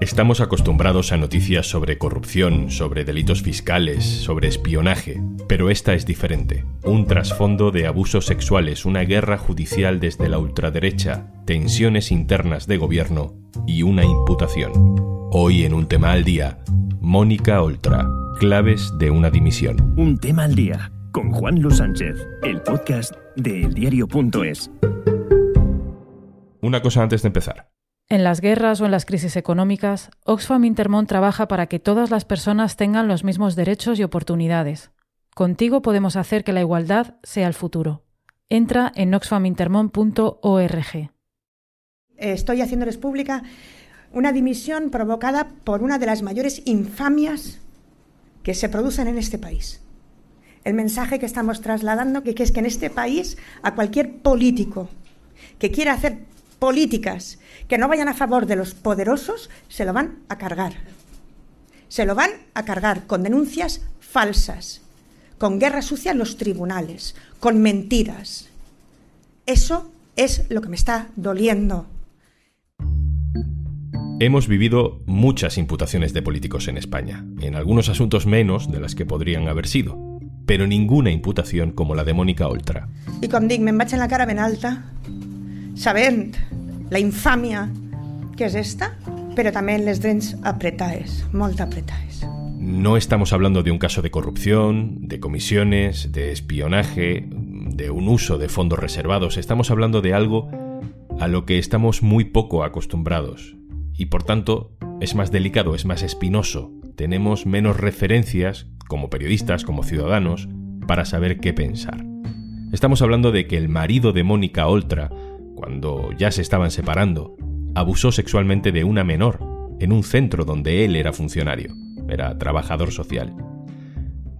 Estamos acostumbrados a noticias sobre corrupción, sobre delitos fiscales, sobre espionaje, pero esta es diferente. Un trasfondo de abusos sexuales, una guerra judicial desde la ultraderecha, tensiones internas de gobierno y una imputación. Hoy en un tema al día, Mónica Oltra, claves de una dimisión. Un tema al día con Juan Luis Sánchez, el podcast de eldiario.es. Una cosa antes de empezar. En las guerras o en las crisis económicas, Oxfam Intermón trabaja para que todas las personas tengan los mismos derechos y oportunidades. Contigo podemos hacer que la igualdad sea el futuro. Entra en oxfamintermon.org. Estoy haciéndoles pública una dimisión provocada por una de las mayores infamias que se producen en este país. El mensaje que estamos trasladando que, que es que en este país a cualquier político que quiera hacer políticas que no vayan a favor de los poderosos, se lo van a cargar. Se lo van a cargar con denuncias falsas, con guerra sucia en los tribunales, con mentiras. Eso es lo que me está doliendo. Hemos vivido muchas imputaciones de políticos en España, en algunos asuntos menos de las que podrían haber sido, pero ninguna imputación como la de Mónica Oltra. Y con Dick me en la cara ben alta, sabent la infamia que es esta, pero también les drets apretaes, molt apretaes. No estamos hablando de un caso de corrupción, de comisiones, de espionaje, de un uso de fondos reservados. Estamos hablando de algo a lo que estamos muy poco acostumbrados. Y por tanto, es más delicado, es más espinoso. Tenemos menos referencias, como periodistas, como ciudadanos, para saber qué pensar. Estamos hablando de que el marido de Mónica Oltra cuando ya se estaban separando, abusó sexualmente de una menor en un centro donde él era funcionario, era trabajador social.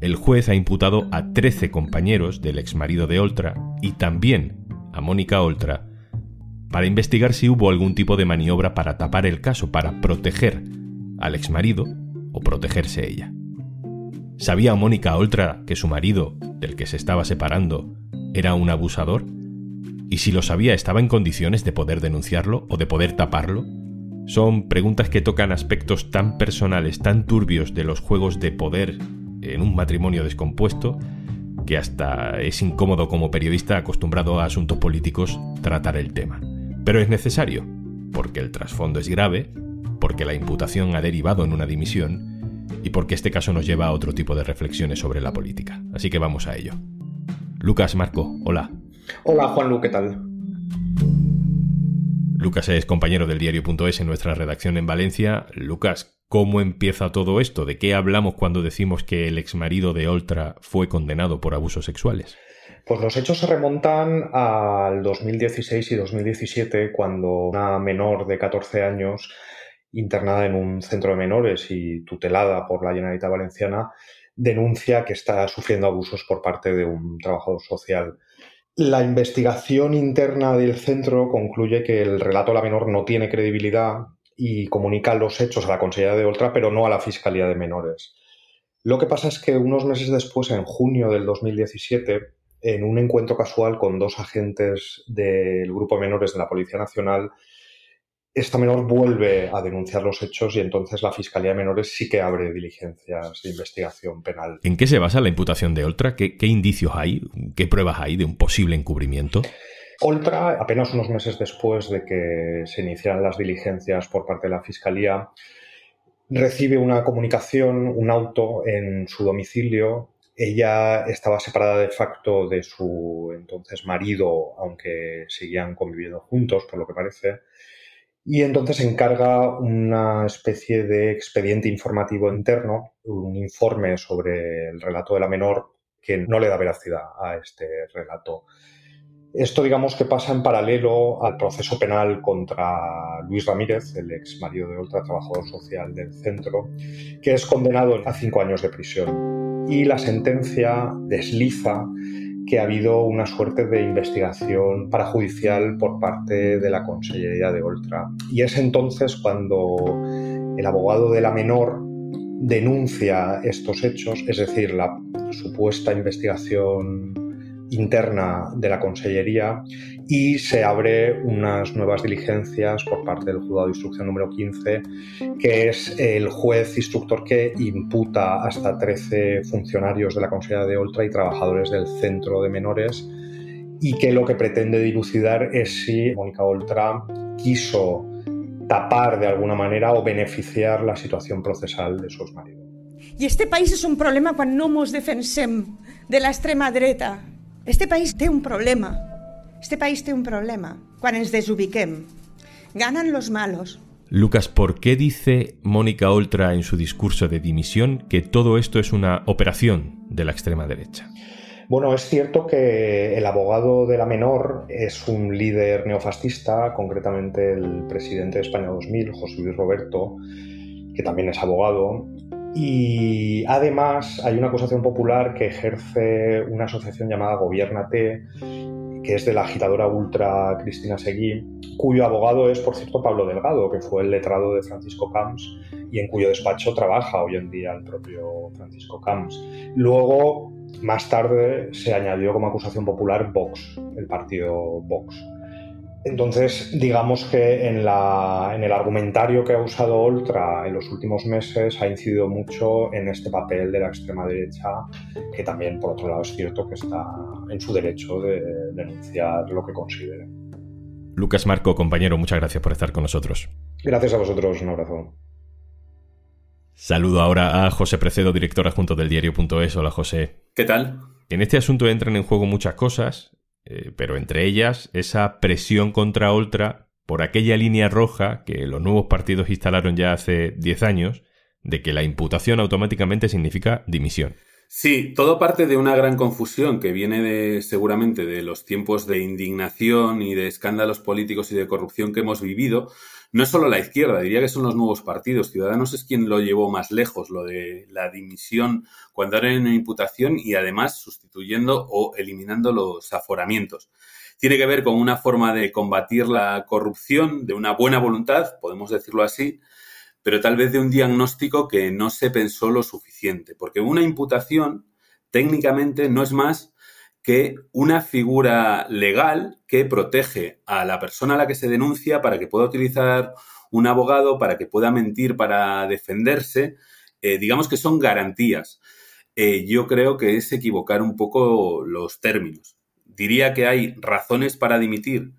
El juez ha imputado a 13 compañeros del exmarido de Oltra y también a Mónica Oltra para investigar si hubo algún tipo de maniobra para tapar el caso, para proteger al exmarido o protegerse ella. ¿Sabía Mónica Oltra que su marido, del que se estaba separando, era un abusador? Y si lo sabía, ¿estaba en condiciones de poder denunciarlo o de poder taparlo? Son preguntas que tocan aspectos tan personales, tan turbios de los juegos de poder en un matrimonio descompuesto, que hasta es incómodo como periodista acostumbrado a asuntos políticos tratar el tema. Pero es necesario, porque el trasfondo es grave, porque la imputación ha derivado en una dimisión y porque este caso nos lleva a otro tipo de reflexiones sobre la política. Así que vamos a ello. Lucas Marco, hola. Hola Juanlu, ¿qué tal? Lucas es compañero del diario.es en nuestra redacción en Valencia. Lucas, ¿cómo empieza todo esto? ¿De qué hablamos cuando decimos que el exmarido de Oltra fue condenado por abusos sexuales? Pues los hechos se remontan al 2016 y 2017, cuando una menor de 14 años, internada en un centro de menores y tutelada por la Generalitat Valenciana, denuncia que está sufriendo abusos por parte de un trabajador social. La investigación interna del centro concluye que el relato de la menor no tiene credibilidad y comunica los hechos a la Consejería de Oltra, pero no a la Fiscalía de Menores. Lo que pasa es que unos meses después, en junio del 2017, en un encuentro casual con dos agentes del Grupo Menores de la Policía Nacional, esta menor vuelve a denunciar los hechos y entonces la Fiscalía de Menores sí que abre diligencias de investigación penal. ¿En qué se basa la imputación de Oltra? ¿Qué, indicios hay? ¿Qué pruebas hay de un posible encubrimiento? Oltra, apenas unos meses después de que se iniciaran las diligencias por parte de la Fiscalía, recibe una comunicación, un auto en su domicilio. Ella estaba separada de facto de su entonces marido, aunque seguían conviviendo juntos, por lo que parece y entonces encarga una especie de expediente informativo interno, un informe sobre el relato de la menor que no le da veracidad a este relato. Esto digamos que pasa en paralelo al proceso penal contra Luis Ramírez, el ex marido de Oltra, trabajador social del centro, que es condenado a cinco años de prisión. Y la sentencia desliza que ha habido una suerte de investigación parajudicial por parte de la Consellería de Oltra. Y es entonces cuando el abogado de la menor denuncia estos hechos, es decir, la supuesta investigación interna de la Consellería y se abre unas nuevas diligencias por parte del Juzgado de Instrucción número 15, que es el juez instructor que imputa hasta 13 funcionarios de la Consellería de Oltra y trabajadores del Centro de Menores y que lo que pretende dilucidar es si Mónica Oltra quiso tapar de alguna manera o beneficiar la situación procesal de sus maridos. I este país és un problema quan no mos defensem de l'extrema dreta. Este país té un problema. Este país té un problema. Quan ens desubiquem, ganan los malos. Lucas, ¿por qué dice Mónica Oltra en su discurso de dimisión que todo esto es una operación de la extrema derecha? Bueno, es cierto que el abogado de la menor es un líder neofascista, concretamente el presidente de España 2000, José Luis Roberto, que también es abogado, y además hay una acusación popular que ejerce una asociación llamada Gobiernate, que es de la agitadora ultra Cristina Seguí, cuyo abogado es, por cierto, Pablo Delgado, que fue el letrado de Francisco Camps y en cuyo despacho trabaja hoy en día el propio Francisco Camps. Luego, más tarde, se añadió como acusación popular Vox, el partido Vox. Entonces, digamos que en, la, en, el argumentario que ha usado Oltra en los últimos meses ha incidido mucho en este papel de la extrema derecha, que también, por otro lado, es cierto que está en su derecho de denunciar lo que considere. Lucas Marco, compañero, muchas gracias por estar con nosotros. Gracias a vosotros, un abrazo. Saludo ahora a José Precedo, director adjunto del diario.es. Hola, José. ¿Qué tal? En este asunto entran en juego muchas cosas, eh, pero entre ellas esa presión contra Oltra por aquella línea roja que los nuevos partidos instalaron ya hace 10 años, de que la imputación automáticamente significa dimisión. Sí, todo parte de una gran confusión que viene de, seguramente de los tiempos de indignación y de escándalos políticos y de corrupción que hemos vivido. No es solo la izquierda, diría que son los nuevos partidos. Ciudadanos es quien lo llevó más lejos, lo de la dimisión cuando era una imputación y además sustituyendo o eliminando los aforamientos. Tiene que ver con una forma de combatir la corrupción, de una buena voluntad, podemos decirlo así, pero tal vez de un diagnóstico que no se pensó lo suficiente, porque una imputación técnicamente no es más que una figura legal que protege a la persona a la que se denuncia para que pueda utilizar un abogado, para que pueda mentir para defenderse, eh, digamos que son garantías. Eh, yo creo que es equivocar un poco los términos. Diría que hay razones para dimitir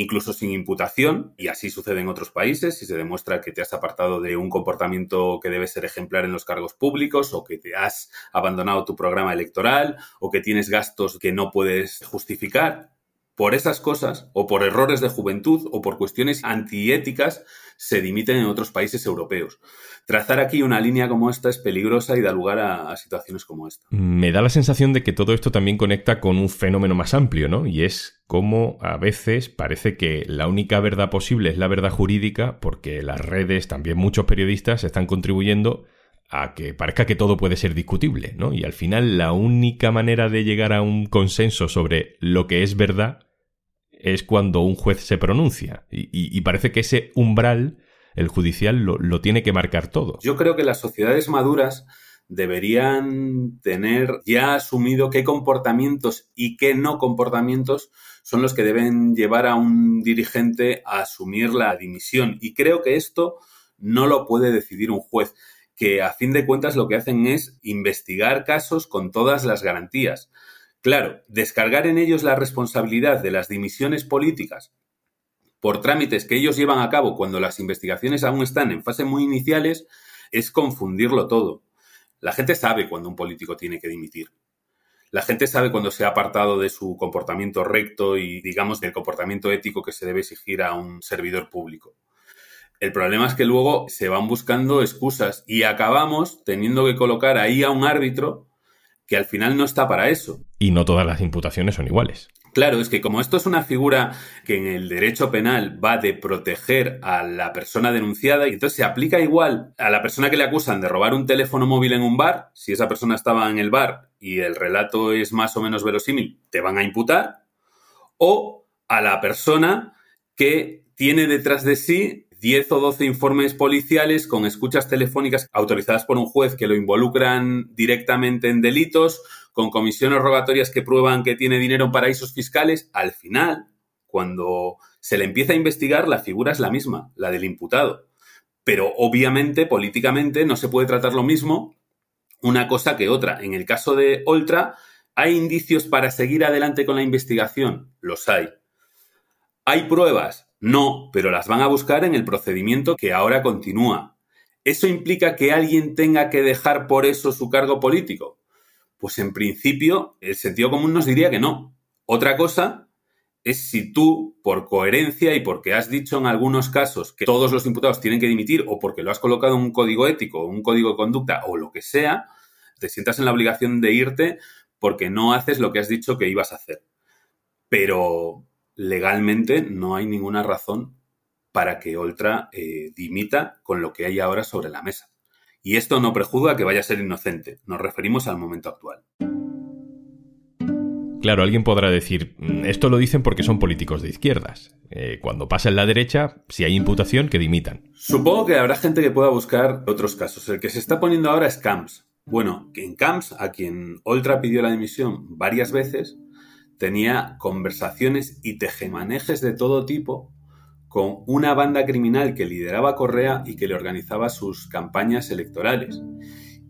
incluso sin imputación, y así sucede en otros países, si se demuestra que te has apartado de un comportamiento que debe ser ejemplar en los cargos públicos, o que te has abandonado tu programa electoral, o que tienes gastos que no puedes justificar. Por esas cosas, o por errores de juventud, o por cuestiones antiéticas, se dimiten en otros países europeos. Trazar aquí una línea como esta es peligrosa y da lugar a, situaciones como esta. Me da la sensación de que todo esto también conecta con un fenómeno más amplio, ¿no? Y es cómo a veces parece que la única verdad posible es la verdad jurídica, porque las redes, también muchos periodistas, están contribuyendo a que parezca que todo puede ser discutible, ¿no? Y al final la única manera de llegar a un consenso sobre lo que es verdad es cuando un juez se pronuncia. Y, y, parece que ese umbral, el judicial, lo, lo, tiene que marcar todo. Yo creo que las sociedades maduras deberían tener ya asumido qué comportamientos y qué no comportamientos son los que deben llevar a un dirigente a asumir la dimisión. Y creo que esto no lo puede decidir un juez, que a fin de cuentas lo que hacen es investigar casos con todas las garantías. Claro, descargar en ellos la responsabilidad de las dimisiones políticas por trámites que ellos llevan a cabo cuando las investigaciones aún están en fase muy iniciales es confundirlo todo. La gente sabe cuando un político tiene que dimitir. La gente sabe cuando se ha apartado de su comportamiento recto y, digamos, del comportamiento ético que se debe exigir a un servidor público. El problema es que luego se van buscando excusas y acabamos teniendo que colocar ahí a un árbitro que al final no está para eso. Y no todas las imputaciones son iguales. Claro, es que como esto es una figura que en el derecho penal va de proteger a la persona denunciada y entonces se aplica igual a la persona que le acusan de robar un teléfono móvil en un bar, si esa persona estaba en el bar y el relato es más o menos verosímil, te van a imputar, o a la persona que tiene detrás de sí 10 o 12 informes policiales con escuchas telefónicas autorizadas por un juez que lo involucran directamente en delitos, con comisiones rogatorias que prueban que tiene dinero en paraísos fiscales, al final, cuando se le empieza a investigar, la figura es la misma, la del imputado. Pero obviamente, políticamente, no se puede tratar lo mismo una cosa que otra. En el caso de Oltra, ¿hay indicios para seguir adelante con la investigación? Los hay. ¿Hay pruebas? No, pero las van a buscar en el procedimiento que ahora continúa. ¿Eso implica que alguien tenga que dejar por eso su cargo político? Pues en principio el sentido común nos diría que no. Otra cosa es si tú, por coherencia y porque has dicho en algunos casos que todos los imputados tienen que dimitir o porque lo has colocado en un código ético, un código de conducta o lo que sea, te sientas en la obligación de irte porque no haces lo que has dicho que ibas a hacer. Pero legalmente no hay ninguna razón para que Oltra eh, dimita con lo que hay ahora sobre la mesa. Y esto no prejuzga que vaya a ser inocente. Nos referimos al momento actual. Claro, alguien podrá decir, mm, esto lo dicen porque son políticos de izquierdas. Eh, cuando pasa en la derecha, si hay imputación, que dimitan. Supongo que habrá gente que pueda buscar otros casos. El que se está poniendo ahora es Camps. Bueno, en Camps, a quien Oltra pidió la dimisión varias veces, tenía conversaciones y tejemanejes de todo tipo con una banda criminal que lideraba Correa y que le organizaba sus campañas electorales.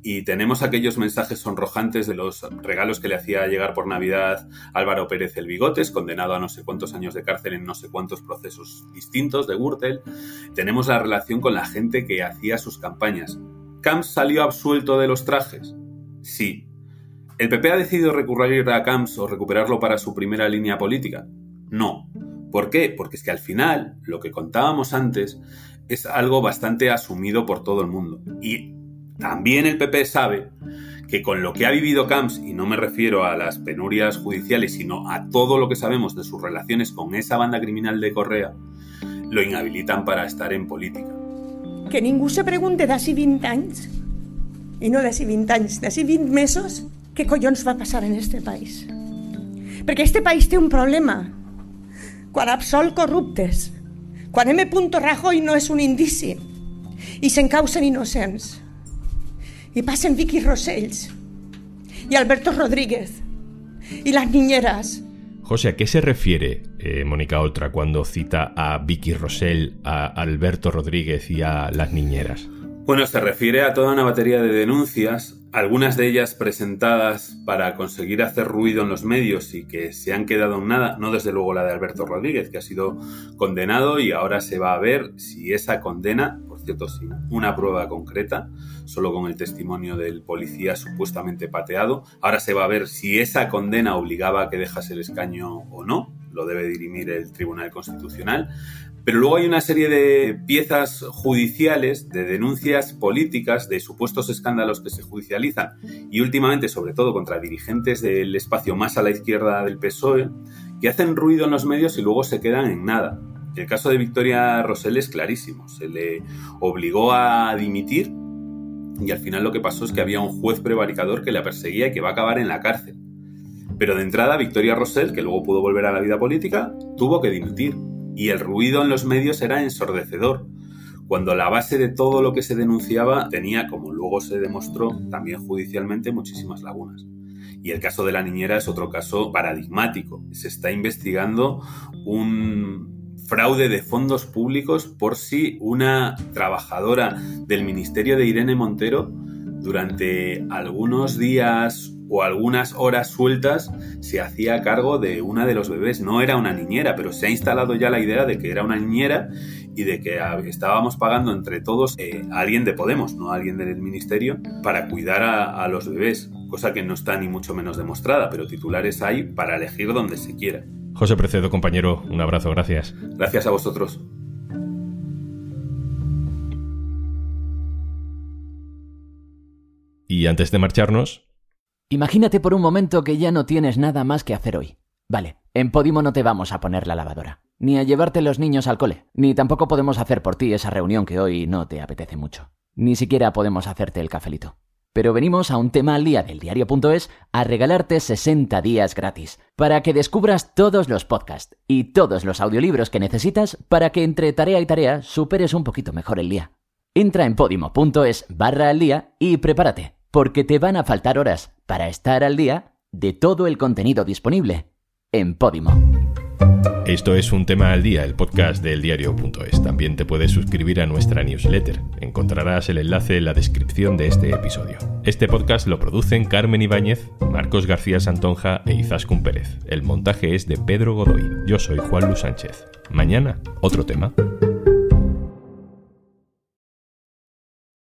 Y tenemos aquellos mensajes sonrojantes de los regalos que le hacía llegar por Navidad Álvaro Pérez el Bigotes, condenado a no sé cuántos años de cárcel en no sé cuántos procesos distintos de Gürtel. Tenemos la relación con la gente que hacía sus campañas. ¿Camps salió absuelto de los trajes? Sí. ¿El PP ha decidido recurrir a Camps o recuperarlo para su primera línea política? No. ¿Por qué? Porque es que al final, lo que contábamos antes, es algo bastante asumido por todo el mundo. Y también el PP sabe que con lo que ha vivido Camps, y no me refiero a las penurias judiciales, sino a todo lo que sabemos de sus relaciones con esa banda criminal de Correa, lo inhabilitan para estar en política. Que ningú se pregunte d'ací 20 anys, i no d'ací 20 anys, d'ací 20 mesos, què collons va passar en este país. Perquè este país té un problema, quan absol corruptes, quan M. Rajoy no és un indici i s'encausen innocents. I passen Vicky Rosells y Alberto Rodríguez y las niñeras. José, ¿a qué se refiere eh, Mónica Oltra cuando cita a Vicky Rosell, a Alberto Rodríguez y a las niñeras? Bueno, se refiere a toda una batería de denuncias algunas de ellas presentadas para conseguir hacer ruido en los medios y que se han quedado en nada, no desde luego la de Alberto Rodríguez, que ha sido condenado y ahora se va a ver si esa condena, por cierto, sin una prueba concreta, solo con el testimonio del policía supuestamente pateado, ahora se va a ver si esa condena obligaba a que dejase el escaño o no, lo debe dirimir el Tribunal Constitucional, pero luego hay una serie de piezas judiciales, de denuncias políticas, de supuestos escándalos que se judicializan y últimamente, sobre todo, contra dirigentes del espacio más a la izquierda del PSOE, que hacen ruido en los medios y luego se quedan en nada. El caso de Victoria Rosell es clarísimo. Se le obligó a dimitir y al final lo que pasó es que había un juez prevaricador que la perseguía y que va a acabar en la cárcel. Pero de entrada, Victoria Rosell, que luego pudo volver a la vida política, tuvo que dimitir y el ruido en los medios era ensordecedor, cuando la base de todo lo que se denunciaba tenía, como luego se demostró también judicialmente, muchísimas lagunas. Y el caso de la niñera es otro caso paradigmático. Se está investigando un fraude de fondos públicos por si una trabajadora del Ministerio de Irene Montero durante algunos días o algunas horas sueltas se hacía cargo de una de los bebés. No era una niñera, pero se ha instalado ya la idea de que era una niñera y de que estábamos pagando entre todos eh, a alguien de Podemos, no a alguien del ministerio, para cuidar a, a los bebés, cosa que no está ni mucho menos demostrada, pero titulares hay para elegir donde se quiera. José Precedo, compañero, un abrazo, gracias. Gracias a vosotros. Y antes de marcharnos, Imagínate por un momento que ya no tienes nada más que hacer hoy. Vale, en Podimo no te vamos a poner la lavadora, ni a llevarte los niños al cole, ni tampoco podemos hacer por ti esa reunión que hoy no te apetece mucho. Ni siquiera podemos hacerte el cafelito. Pero venimos a un tema al día del diario.es a regalarte 60 días gratis, para que descubras todos los podcasts y todos los audiolibros que necesitas para que entre tarea y tarea superes un poquito mejor el día. Entra en podimo.es barra al día y prepárate porque te van a faltar horas para estar al día de todo el contenido disponible en Podimo. Esto es un tema al día, el podcast del diario.es. También te puedes suscribir a nuestra newsletter. Encontrarás el enlace en la descripción de este episodio. Este podcast lo producen Carmen Ibáñez, Marcos García Santonja e Izaskun Pérez. El montaje es de Pedro Godoy. Yo soy Juan Luis Sánchez. Mañana, otro tema.